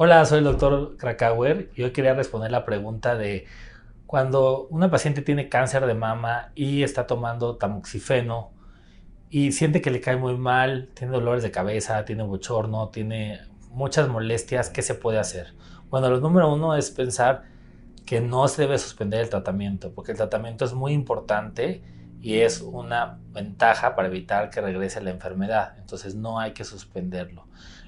Hola, soy el doctor Krakauer y hoy quería responder la pregunta de cuando una paciente tiene cáncer de mama y está tomando tamoxifeno y siente que le cae muy mal, tiene dolores de cabeza, tiene bochorno, tiene muchas molestias, ¿qué se puede hacer? Bueno, lo número uno es pensar que no se debe suspender el tratamiento, porque el tratamiento es muy importante y es una ventaja para evitar que regrese la enfermedad. Entonces no hay que suspenderlo.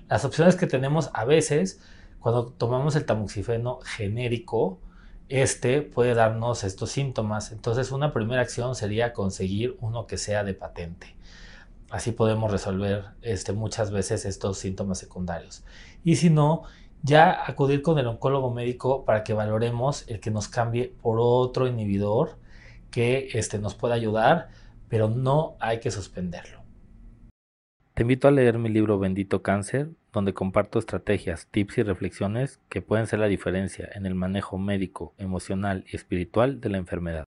Las opciones que tenemos a veces cuando tomamos el tamoxifeno genérico, este puede darnos estos síntomas. Entonces, una primera acción sería conseguir uno que sea de patente. Así podemos resolver este, muchas veces estos síntomas secundarios. Y si no, ya acudir con el oncólogo médico para que valoremos el que nos cambie por otro inhibidor que este, nos pueda ayudar, pero no hay que suspenderlo. Te invito a leer mi libro Bendito Cáncer donde comparto estrategias, tips y reflexiones que pueden ser la diferencia en el manejo médico, emocional y espiritual de la enfermedad.